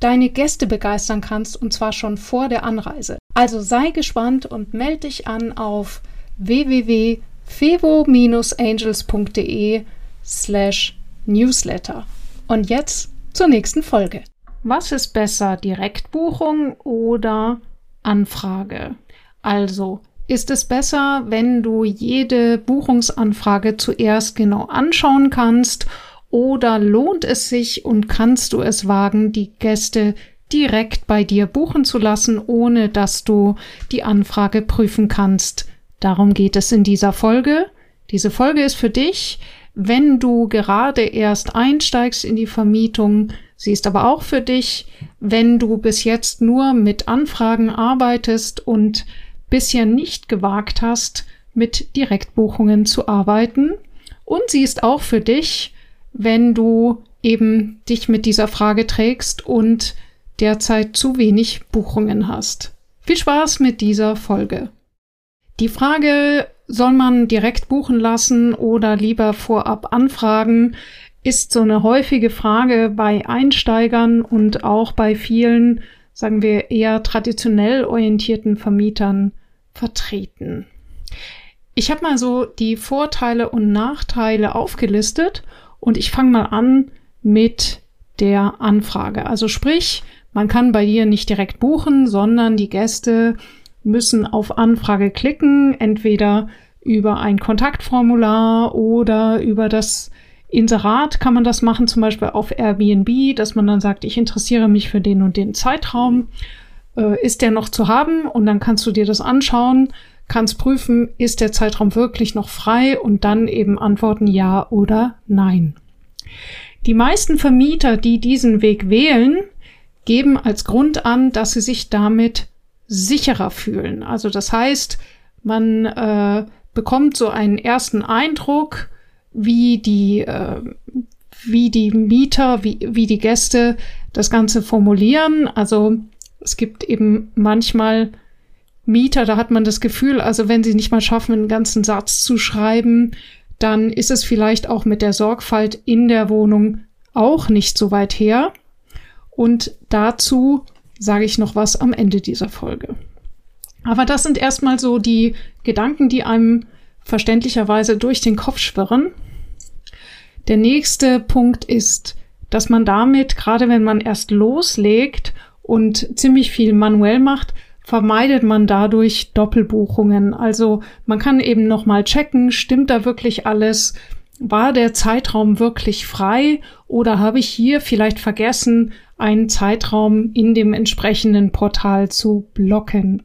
deine Gäste begeistern kannst, und zwar schon vor der Anreise. Also sei gespannt und melde dich an auf www.fevo-angels.de slash newsletter. Und jetzt zur nächsten Folge. Was ist besser, Direktbuchung oder Anfrage? Also, ist es besser, wenn du jede Buchungsanfrage zuerst genau anschauen kannst oder lohnt es sich und kannst du es wagen, die Gäste direkt bei dir buchen zu lassen, ohne dass du die Anfrage prüfen kannst? Darum geht es in dieser Folge. Diese Folge ist für dich, wenn du gerade erst einsteigst in die Vermietung, Sie ist aber auch für dich, wenn du bis jetzt nur mit Anfragen arbeitest und bisher nicht gewagt hast, mit Direktbuchungen zu arbeiten. Und sie ist auch für dich, wenn du eben dich mit dieser Frage trägst und derzeit zu wenig Buchungen hast. Viel Spaß mit dieser Folge. Die Frage, soll man direkt buchen lassen oder lieber vorab anfragen, ist so eine häufige Frage bei Einsteigern und auch bei vielen, sagen wir, eher traditionell orientierten Vermietern vertreten. Ich habe mal so die Vorteile und Nachteile aufgelistet und ich fange mal an mit der Anfrage. Also sprich, man kann bei dir nicht direkt buchen, sondern die Gäste müssen auf Anfrage klicken, entweder über ein Kontaktformular oder über das Inserat kann man das machen, zum Beispiel auf Airbnb, dass man dann sagt, ich interessiere mich für den und den Zeitraum. Äh, ist der noch zu haben? Und dann kannst du dir das anschauen, kannst prüfen, ist der Zeitraum wirklich noch frei und dann eben antworten ja oder nein. Die meisten Vermieter, die diesen Weg wählen, geben als Grund an, dass sie sich damit sicherer fühlen. Also das heißt, man äh, bekommt so einen ersten Eindruck, wie die, äh, wie die Mieter, wie, wie die Gäste das Ganze formulieren. Also es gibt eben manchmal Mieter, da hat man das Gefühl, also wenn sie nicht mal schaffen, einen ganzen Satz zu schreiben, dann ist es vielleicht auch mit der Sorgfalt in der Wohnung auch nicht so weit her. Und dazu sage ich noch was am Ende dieser Folge. Aber das sind erstmal so die Gedanken, die einem verständlicherweise durch den Kopf schwirren. Der nächste Punkt ist, dass man damit, gerade wenn man erst loslegt und ziemlich viel manuell macht, vermeidet man dadurch Doppelbuchungen. Also man kann eben nochmal checken, stimmt da wirklich alles? War der Zeitraum wirklich frei oder habe ich hier vielleicht vergessen, einen Zeitraum in dem entsprechenden Portal zu blocken?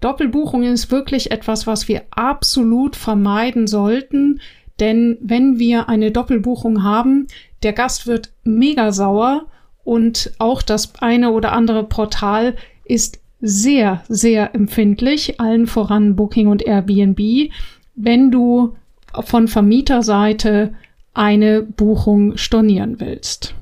Doppelbuchung ist wirklich etwas, was wir absolut vermeiden sollten, denn wenn wir eine Doppelbuchung haben, der Gast wird mega sauer und auch das eine oder andere Portal ist sehr, sehr empfindlich, allen voran Booking und Airbnb, wenn du von Vermieterseite eine Buchung stornieren willst.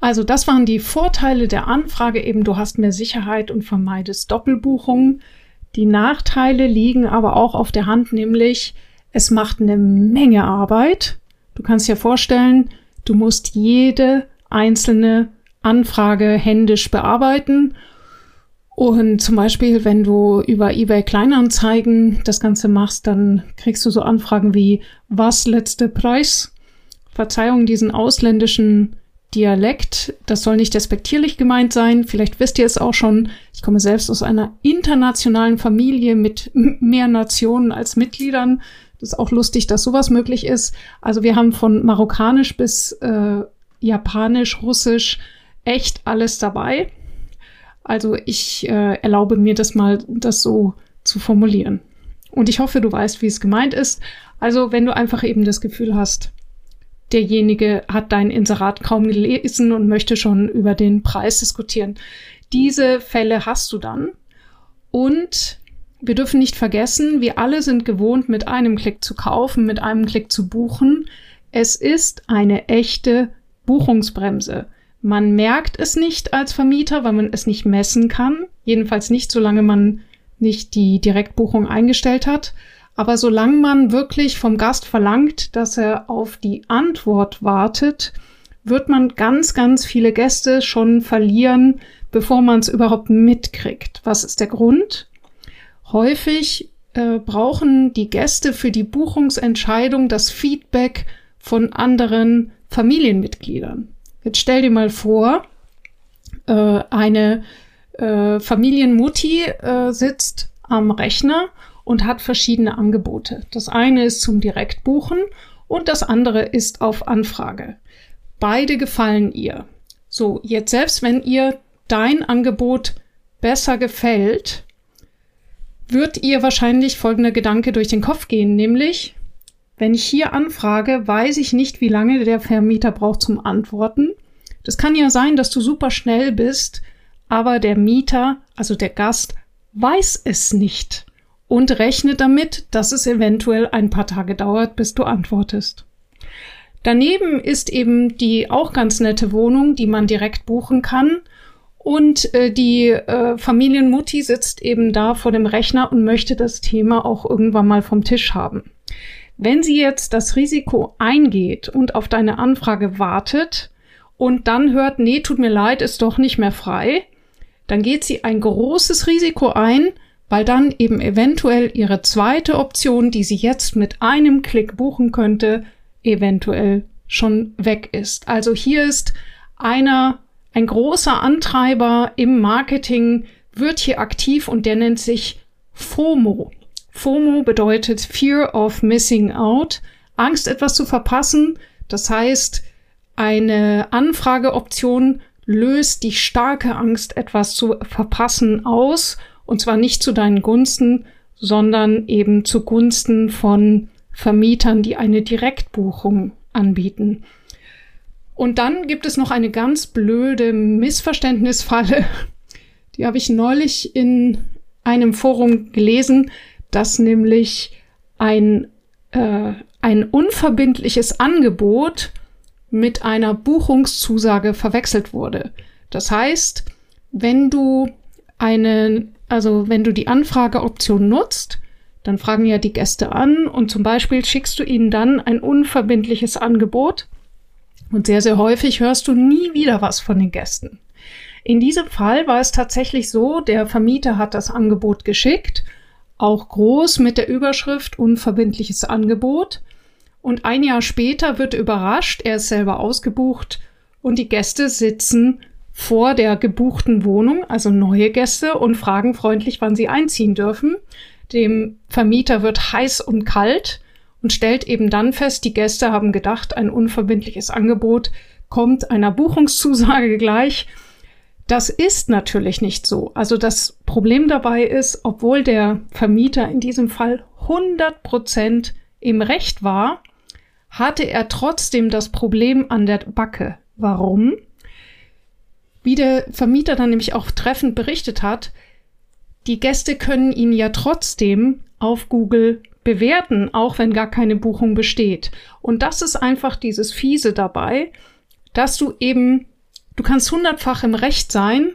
Also das waren die Vorteile der Anfrage, eben du hast mehr Sicherheit und vermeidest Doppelbuchungen. Die Nachteile liegen aber auch auf der Hand, nämlich es macht eine Menge Arbeit. Du kannst dir vorstellen, du musst jede einzelne Anfrage händisch bearbeiten. Und zum Beispiel, wenn du über eBay Kleinanzeigen das Ganze machst, dann kriegst du so Anfragen wie, was letzte Preis? Verzeihung diesen ausländischen Dialekt. Das soll nicht despektierlich gemeint sein. Vielleicht wisst ihr es auch schon. Ich komme selbst aus einer internationalen Familie mit mehr Nationen als Mitgliedern. Das ist auch lustig, dass sowas möglich ist. Also wir haben von Marokkanisch bis äh, Japanisch, Russisch echt alles dabei. Also ich äh, erlaube mir das mal, das so zu formulieren. Und ich hoffe, du weißt, wie es gemeint ist. Also wenn du einfach eben das Gefühl hast, derjenige hat dein Inserat kaum gelesen und möchte schon über den Preis diskutieren. Diese Fälle hast du dann. Und wir dürfen nicht vergessen, wir alle sind gewohnt, mit einem Klick zu kaufen, mit einem Klick zu buchen. Es ist eine echte Buchungsbremse. Man merkt es nicht als Vermieter, weil man es nicht messen kann. Jedenfalls nicht, solange man nicht die Direktbuchung eingestellt hat. Aber solange man wirklich vom Gast verlangt, dass er auf die Antwort wartet, wird man ganz, ganz viele Gäste schon verlieren, bevor man es überhaupt mitkriegt. Was ist der Grund? Häufig äh, brauchen die Gäste für die Buchungsentscheidung das Feedback von anderen Familienmitgliedern. Jetzt stell dir mal vor, äh, eine äh, Familienmutti äh, sitzt am Rechner und hat verschiedene Angebote. Das eine ist zum Direktbuchen und das andere ist auf Anfrage. Beide gefallen ihr. So, jetzt selbst wenn ihr dein Angebot besser gefällt, wird ihr wahrscheinlich folgender Gedanke durch den Kopf gehen, nämlich, wenn ich hier anfrage, weiß ich nicht, wie lange der Vermieter braucht zum Antworten. Das kann ja sein, dass du super schnell bist, aber der Mieter, also der Gast, weiß es nicht und rechnet damit, dass es eventuell ein paar Tage dauert, bis du antwortest. Daneben ist eben die auch ganz nette Wohnung, die man direkt buchen kann. Und äh, die äh, Familienmutti sitzt eben da vor dem Rechner und möchte das Thema auch irgendwann mal vom Tisch haben. Wenn sie jetzt das Risiko eingeht und auf deine Anfrage wartet und dann hört, nee, tut mir leid, ist doch nicht mehr frei, dann geht sie ein großes Risiko ein, weil dann eben eventuell ihre zweite Option, die sie jetzt mit einem Klick buchen könnte, eventuell schon weg ist. Also hier ist einer, ein großer Antreiber im Marketing wird hier aktiv und der nennt sich FOMO. FOMO bedeutet Fear of Missing Out, Angst etwas zu verpassen. Das heißt, eine Anfrageoption löst die starke Angst, etwas zu verpassen aus, und zwar nicht zu deinen Gunsten, sondern eben zugunsten von Vermietern, die eine Direktbuchung anbieten. Und dann gibt es noch eine ganz blöde Missverständnisfalle. Die habe ich neulich in einem Forum gelesen, dass nämlich ein, äh, ein unverbindliches Angebot mit einer Buchungszusage verwechselt wurde. Das heißt, wenn du eine, also wenn du die Anfrageoption nutzt, dann fragen ja die Gäste an und zum Beispiel schickst du ihnen dann ein unverbindliches Angebot und sehr, sehr häufig hörst du nie wieder was von den Gästen. In diesem Fall war es tatsächlich so, der Vermieter hat das Angebot geschickt, auch groß mit der Überschrift unverbindliches Angebot und ein Jahr später wird überrascht, er ist selber ausgebucht und die Gäste sitzen vor der gebuchten Wohnung, also neue Gäste, und fragen freundlich, wann sie einziehen dürfen. Dem Vermieter wird heiß und kalt und stellt eben dann fest, die Gäste haben gedacht, ein unverbindliches Angebot kommt einer Buchungszusage gleich. Das ist natürlich nicht so. Also das Problem dabei ist, obwohl der Vermieter in diesem Fall 100 Prozent im Recht war, hatte er trotzdem das Problem an der Backe. Warum? Wie der Vermieter dann nämlich auch treffend berichtet hat, die Gäste können ihn ja trotzdem auf Google bewerten, auch wenn gar keine Buchung besteht. Und das ist einfach dieses Fiese dabei, dass du eben, du kannst hundertfach im Recht sein,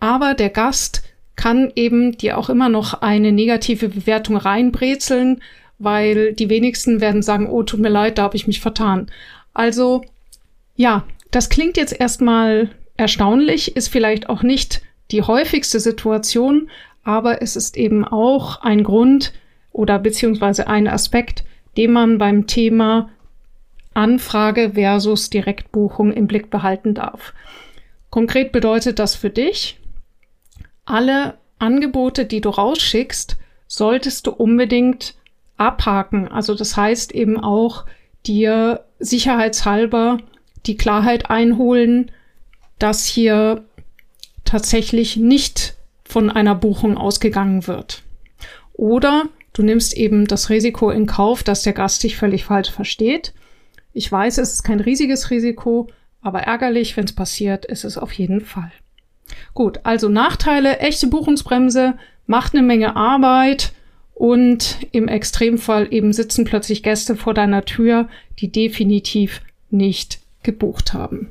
aber der Gast kann eben dir auch immer noch eine negative Bewertung reinbrezeln, weil die wenigsten werden sagen, oh, tut mir leid, da habe ich mich vertan. Also ja, das klingt jetzt erstmal erstaunlich, ist vielleicht auch nicht die häufigste Situation, aber es ist eben auch ein Grund oder beziehungsweise ein Aspekt, den man beim Thema Anfrage versus Direktbuchung im Blick behalten darf. Konkret bedeutet das für dich, alle Angebote, die du rausschickst, solltest du unbedingt abhaken. Also das heißt eben auch dir sicherheitshalber die Klarheit einholen, dass hier tatsächlich nicht von einer Buchung ausgegangen wird. Oder du nimmst eben das Risiko in Kauf, dass der Gast dich völlig falsch versteht. Ich weiß, es ist kein riesiges Risiko, aber ärgerlich, wenn es passiert, ist es auf jeden Fall. Gut, also Nachteile, echte Buchungsbremse, macht eine Menge Arbeit und im Extremfall eben sitzen plötzlich Gäste vor deiner Tür, die definitiv nicht gebucht haben.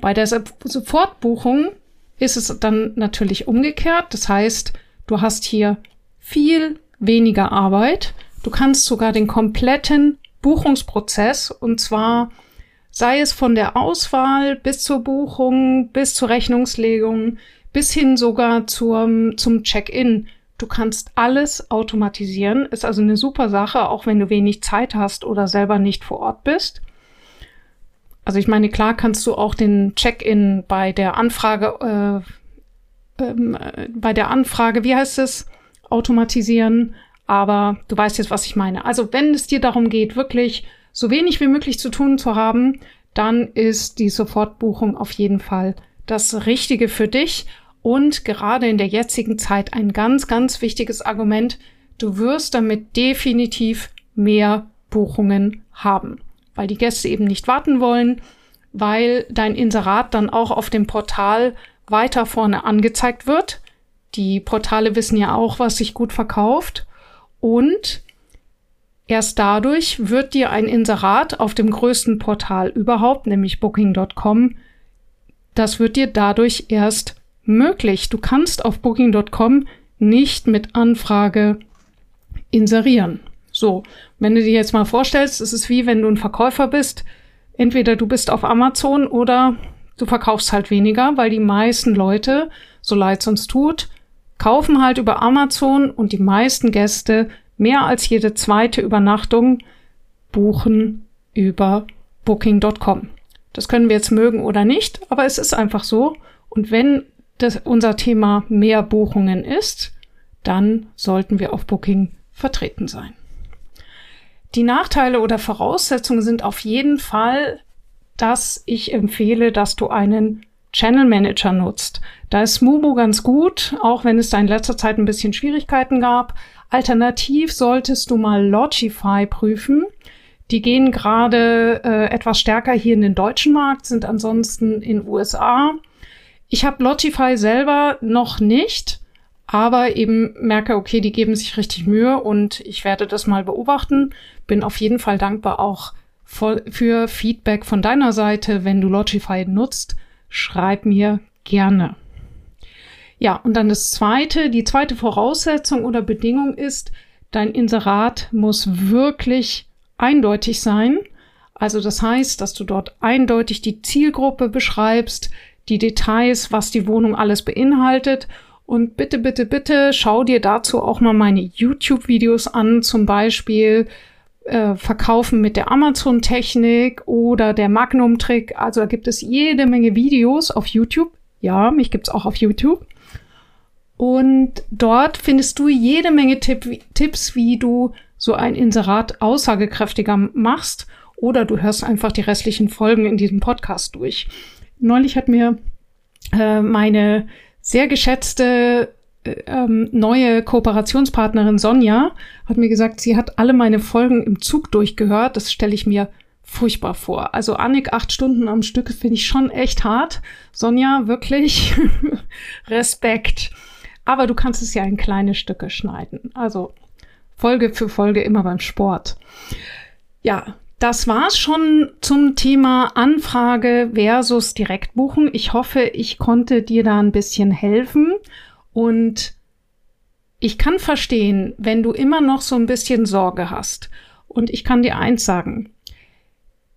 Bei der Sofortbuchung ist es dann natürlich umgekehrt. Das heißt, du hast hier viel weniger Arbeit. Du kannst sogar den kompletten Buchungsprozess und zwar sei es von der Auswahl bis zur Buchung, bis zur Rechnungslegung, bis hin sogar zum, zum Check-in. Du kannst alles automatisieren. Ist also eine super Sache, auch wenn du wenig Zeit hast oder selber nicht vor Ort bist. Also ich meine, klar kannst du auch den Check-in bei der Anfrage, äh, ähm, äh, bei der Anfrage, wie heißt es, automatisieren. Aber du weißt jetzt, was ich meine. Also wenn es dir darum geht, wirklich so wenig wie möglich zu tun zu haben, dann ist die Sofortbuchung auf jeden Fall das Richtige für dich. Und gerade in der jetzigen Zeit ein ganz, ganz wichtiges Argument. Du wirst damit definitiv mehr Buchungen haben weil die Gäste eben nicht warten wollen, weil dein Inserat dann auch auf dem Portal weiter vorne angezeigt wird. Die Portale wissen ja auch, was sich gut verkauft. Und erst dadurch wird dir ein Inserat auf dem größten Portal überhaupt, nämlich booking.com, das wird dir dadurch erst möglich. Du kannst auf booking.com nicht mit Anfrage inserieren. So, wenn du dir jetzt mal vorstellst, es ist wie wenn du ein Verkäufer bist. Entweder du bist auf Amazon oder du verkaufst halt weniger, weil die meisten Leute, so leid es uns tut, kaufen halt über Amazon und die meisten Gäste mehr als jede zweite Übernachtung buchen über booking.com. Das können wir jetzt mögen oder nicht, aber es ist einfach so. Und wenn das unser Thema mehr Buchungen ist, dann sollten wir auf Booking vertreten sein. Die Nachteile oder Voraussetzungen sind auf jeden Fall, dass ich empfehle, dass du einen Channel Manager nutzt. Da ist Mubo ganz gut, auch wenn es da in letzter Zeit ein bisschen Schwierigkeiten gab. Alternativ solltest du mal Logify prüfen. Die gehen gerade äh, etwas stärker hier in den deutschen Markt, sind ansonsten in USA. Ich habe Logify selber noch nicht, aber eben merke, okay, die geben sich richtig Mühe und ich werde das mal beobachten. Bin auf jeden Fall dankbar auch für Feedback von deiner Seite. Wenn du Logify nutzt, schreib mir gerne. Ja, und dann das zweite, die zweite Voraussetzung oder Bedingung ist, dein Inserat muss wirklich eindeutig sein. Also das heißt, dass du dort eindeutig die Zielgruppe beschreibst, die Details, was die Wohnung alles beinhaltet und bitte, bitte, bitte schau dir dazu auch mal meine YouTube-Videos an, zum Beispiel äh, Verkaufen mit der Amazon-Technik oder der Magnum-Trick. Also da gibt es jede Menge Videos auf YouTube. Ja, mich gibt's auch auf YouTube. Und dort findest du jede Menge Tipp, Tipps, wie du so ein Inserat aussagekräftiger machst. Oder du hörst einfach die restlichen Folgen in diesem Podcast durch. Neulich hat mir äh, meine sehr geschätzte ähm, neue Kooperationspartnerin Sonja hat mir gesagt, sie hat alle meine Folgen im Zug durchgehört. Das stelle ich mir furchtbar vor. Also Annik acht Stunden am Stück finde ich schon echt hart. Sonja, wirklich Respekt. Aber du kannst es ja in kleine Stücke schneiden. Also Folge für Folge immer beim Sport. Ja, das war's schon zum Thema Anfrage versus Direktbuchen. Ich hoffe, ich konnte dir da ein bisschen helfen und ich kann verstehen, wenn du immer noch so ein bisschen Sorge hast. Und ich kann dir eins sagen.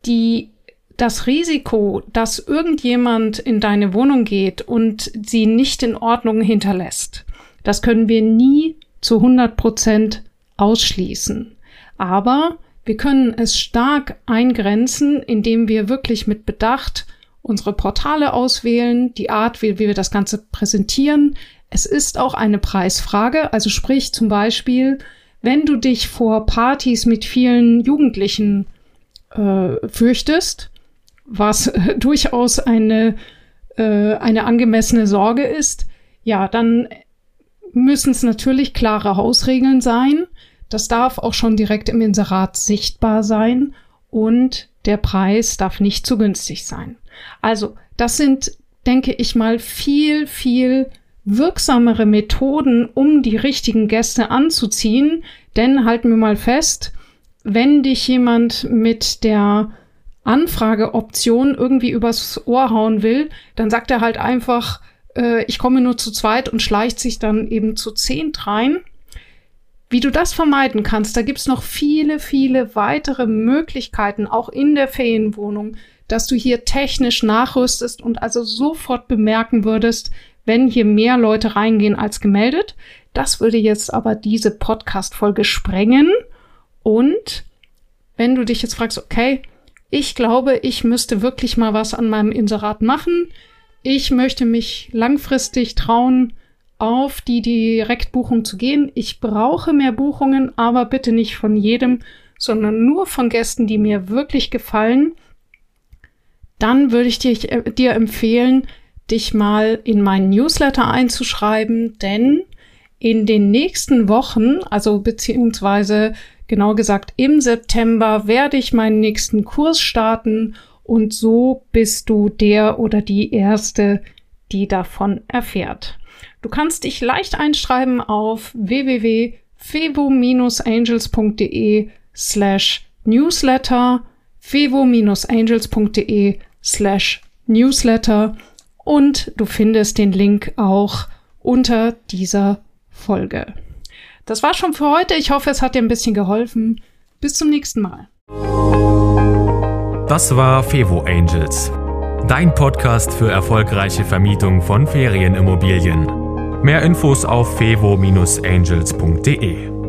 Die, das Risiko, dass irgendjemand in deine Wohnung geht und sie nicht in Ordnung hinterlässt, das können wir nie zu 100 Prozent ausschließen. Aber wir können es stark eingrenzen, indem wir wirklich mit Bedacht unsere Portale auswählen, die Art, wie, wie wir das Ganze präsentieren. Es ist auch eine Preisfrage, also sprich zum Beispiel, wenn du dich vor Partys mit vielen Jugendlichen äh, fürchtest, was äh, durchaus eine, äh, eine angemessene Sorge ist, ja, dann müssen es natürlich klare Hausregeln sein. Das darf auch schon direkt im Inserat sichtbar sein. und der Preis darf nicht zu günstig sein. Also, das sind, denke ich mal, viel, viel wirksamere Methoden, um die richtigen Gäste anzuziehen. Denn halten wir mal fest, wenn dich jemand mit der Anfrageoption irgendwie übers Ohr hauen will, dann sagt er halt einfach, äh, ich komme nur zu zweit und schleicht sich dann eben zu zehnt rein. Wie du das vermeiden kannst, da gibt's noch viele, viele weitere Möglichkeiten, auch in der Ferienwohnung, dass du hier technisch nachrüstest und also sofort bemerken würdest, wenn hier mehr Leute reingehen als gemeldet. Das würde jetzt aber diese Podcast-Folge sprengen. Und wenn du dich jetzt fragst, okay, ich glaube, ich müsste wirklich mal was an meinem Inserat machen. Ich möchte mich langfristig trauen, auf die Direktbuchung zu gehen. Ich brauche mehr Buchungen, aber bitte nicht von jedem, sondern nur von Gästen, die mir wirklich gefallen. Dann würde ich dir, dir empfehlen, dich mal in meinen Newsletter einzuschreiben, denn in den nächsten Wochen, also beziehungsweise Genau gesagt, im September werde ich meinen nächsten Kurs starten und so bist du der oder die Erste, die davon erfährt. Du kannst dich leicht einschreiben auf www.fevo-angels.de slash newsletter fevo-angels.de slash newsletter und du findest den Link auch unter dieser Folge. Das war schon für heute. Ich hoffe, es hat dir ein bisschen geholfen. Bis zum nächsten Mal. Das war Fevo Angels, dein Podcast für erfolgreiche Vermietung von Ferienimmobilien. Mehr Infos auf fevo-angels.de.